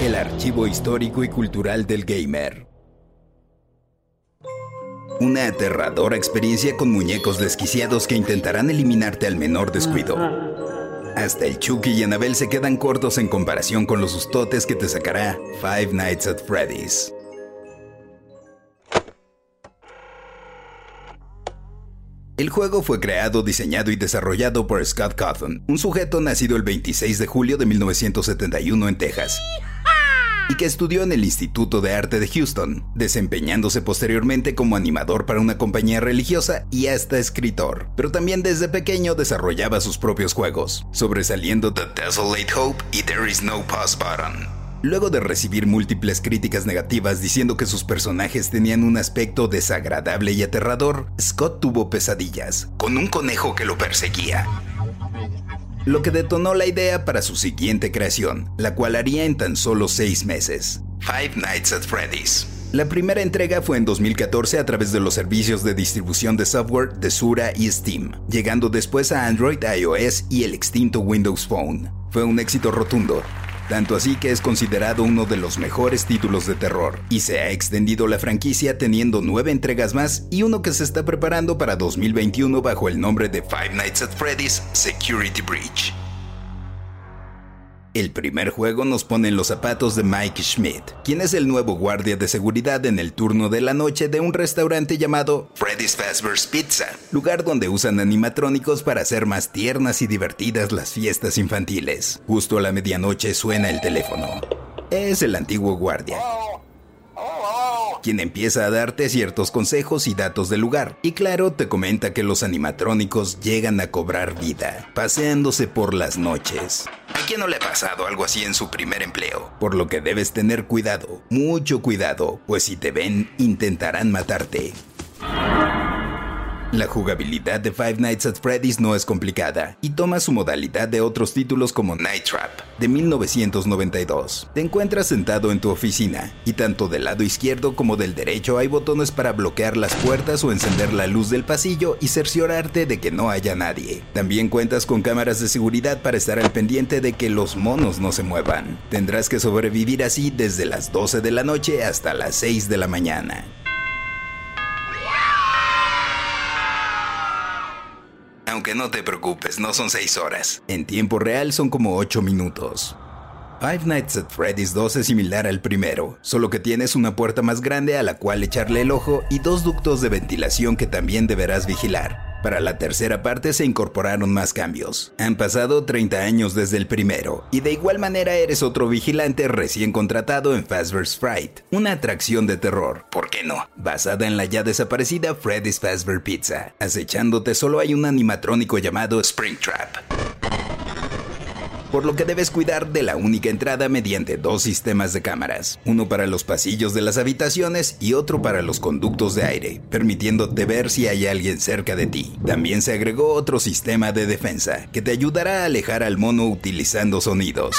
El archivo histórico y cultural del gamer. Una aterradora experiencia con muñecos desquiciados que intentarán eliminarte al menor descuido. Hasta el Chucky y Annabelle se quedan cortos en comparación con los sustotes que te sacará Five Nights at Freddy's. El juego fue creado, diseñado y desarrollado por Scott Cawthon, un sujeto nacido el 26 de julio de 1971 en Texas y que estudió en el Instituto de Arte de Houston, desempeñándose posteriormente como animador para una compañía religiosa y hasta escritor. Pero también desde pequeño desarrollaba sus propios juegos, sobresaliendo The Desolate Hope y There Is No Pause Button. Luego de recibir múltiples críticas negativas diciendo que sus personajes tenían un aspecto desagradable y aterrador, Scott tuvo pesadillas, con un conejo que lo perseguía. Lo que detonó la idea para su siguiente creación, la cual haría en tan solo seis meses, Five Nights at Freddy's. La primera entrega fue en 2014 a través de los servicios de distribución de software de Sura y Steam, llegando después a Android, iOS y el extinto Windows Phone. Fue un éxito rotundo, tanto así que es considerado uno de los mejores títulos de terror, y se ha extendido la franquicia teniendo nueve entregas más y uno que se está preparando para 2021 bajo el nombre de Five Nights at Freddy's Security Breach. El primer juego nos pone en los zapatos de Mike Schmidt, quien es el nuevo guardia de seguridad en el turno de la noche de un restaurante llamado Freddy's Fazbear's Pizza, lugar donde usan animatrónicos para hacer más tiernas y divertidas las fiestas infantiles. Justo a la medianoche suena el teléfono. Es el antiguo guardia, quien empieza a darte ciertos consejos y datos del lugar. Y claro, te comenta que los animatrónicos llegan a cobrar vida, paseándose por las noches. ¿A quién no le ha pasado algo así en su primer empleo? Por lo que debes tener cuidado, mucho cuidado, pues si te ven, intentarán matarte. La jugabilidad de Five Nights at Freddy's no es complicada y toma su modalidad de otros títulos como Night Trap de 1992. Te encuentras sentado en tu oficina y tanto del lado izquierdo como del derecho hay botones para bloquear las puertas o encender la luz del pasillo y cerciorarte de que no haya nadie. También cuentas con cámaras de seguridad para estar al pendiente de que los monos no se muevan. Tendrás que sobrevivir así desde las 12 de la noche hasta las 6 de la mañana. Aunque no te preocupes, no son 6 horas. En tiempo real son como 8 minutos. Five Nights at Freddy's 2 es similar al primero, solo que tienes una puerta más grande a la cual echarle el ojo y dos ductos de ventilación que también deberás vigilar. Para la tercera parte se incorporaron más cambios. Han pasado 30 años desde el primero, y de igual manera eres otro vigilante recién contratado en Fazbear's Fright, una atracción de terror, ¿por qué no? Basada en la ya desaparecida Freddy's Fazbear Pizza. Acechándote solo hay un animatrónico llamado Springtrap por lo que debes cuidar de la única entrada mediante dos sistemas de cámaras, uno para los pasillos de las habitaciones y otro para los conductos de aire, permitiéndote ver si hay alguien cerca de ti. También se agregó otro sistema de defensa, que te ayudará a alejar al mono utilizando sonidos.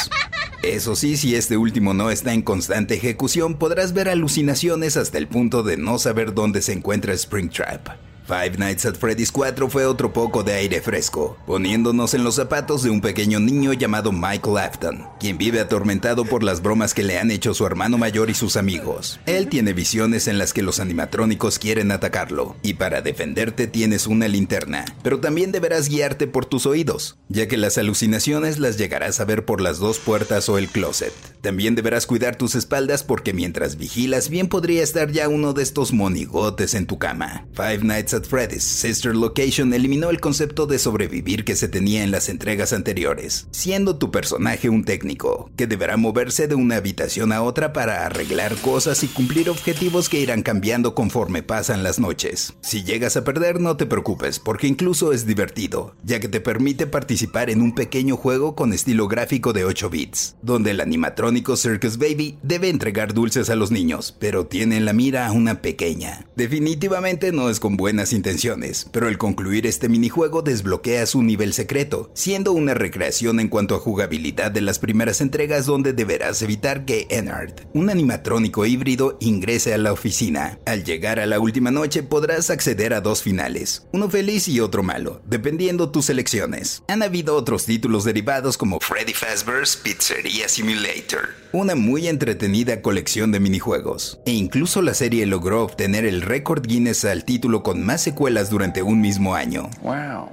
Eso sí, si este último no está en constante ejecución, podrás ver alucinaciones hasta el punto de no saber dónde se encuentra Springtrap. Five Nights at Freddy's 4 fue otro poco de aire fresco, poniéndonos en los zapatos de un pequeño niño llamado Michael Afton, quien vive atormentado por las bromas que le han hecho su hermano mayor y sus amigos. Él tiene visiones en las que los animatrónicos quieren atacarlo, y para defenderte tienes una linterna, pero también deberás guiarte por tus oídos, ya que las alucinaciones las llegarás a ver por las dos puertas o el closet. También deberás cuidar tus espaldas porque mientras vigilas bien podría estar ya uno de estos monigotes en tu cama. Five Nights at Freddy's Sister Location eliminó el concepto de sobrevivir que se tenía en las entregas anteriores, siendo tu personaje un técnico, que deberá moverse de una habitación a otra para arreglar cosas y cumplir objetivos que irán cambiando conforme pasan las noches. Si llegas a perder no te preocupes, porque incluso es divertido, ya que te permite participar en un pequeño juego con estilo gráfico de 8 bits, donde el animatrónico Circus Baby debe entregar dulces a los niños, pero tiene en la mira a una pequeña. Definitivamente no es con buena intenciones, pero al concluir este minijuego desbloqueas un nivel secreto, siendo una recreación en cuanto a jugabilidad de las primeras entregas donde deberás evitar que Ennard, un animatrónico híbrido, ingrese a la oficina. Al llegar a la última noche podrás acceder a dos finales, uno feliz y otro malo, dependiendo tus elecciones. Han habido otros títulos derivados como Freddy Fazbear's Pizzeria Simulator, una muy entretenida colección de minijuegos, e incluso la serie logró obtener el récord Guinness al título con más secuelas durante un mismo año.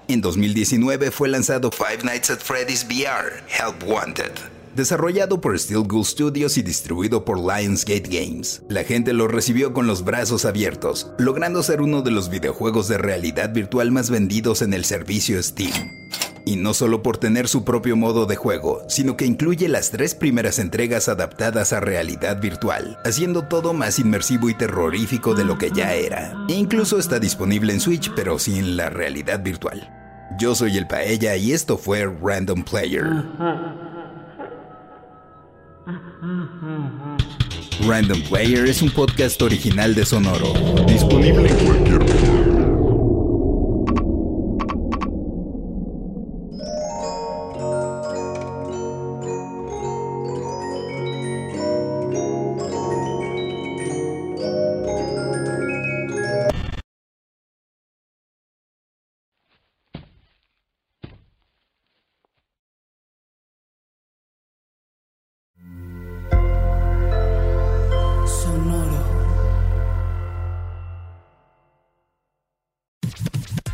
En 2019 fue lanzado Five Nights at Freddy's VR, Help Wanted, Desarrollado por Steel Ghoul Studios y distribuido por Lionsgate Games, la gente lo recibió con los brazos abiertos, logrando ser uno de los videojuegos de realidad virtual más vendidos en el servicio Steam. Y no solo por tener su propio modo de juego, sino que incluye las tres primeras entregas adaptadas a realidad virtual, haciendo todo más inmersivo y terrorífico de lo que ya era. E incluso está disponible en Switch, pero sin la realidad virtual. Yo soy el Paella y esto fue Random Player. Random Player es un podcast original de Sonoro. Disponible en cualquier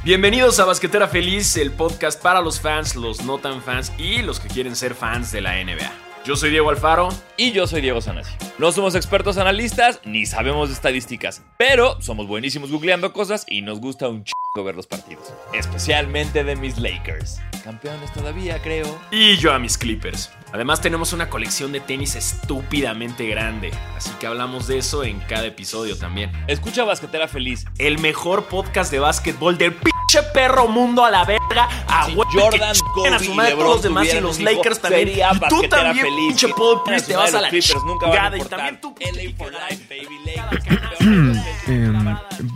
Bienvenidos a Basquetera Feliz, el podcast para los fans, los no tan fans y los que quieren ser fans de la NBA. Yo soy Diego Alfaro. Y yo soy Diego Sanasi. No somos expertos analistas ni sabemos estadísticas, pero somos buenísimos googleando cosas y nos gusta un chingo ver los partidos. Especialmente de mis Lakers. Campeones todavía, creo. Y yo a mis Clippers. Además tenemos una colección de tenis estúpidamente grande, así que hablamos de eso en cada episodio también. Escucha Basquetera Feliz. El mejor podcast de básquetbol del pinche perro mundo a la verga. A sí, Jordan, Kobe, a su madre todos los demás y los Lakers también. Y tú también, feliz. pinche Paul Pierce, te vas a la Clippers, nunca van a y también tú, LA for life, baby eh,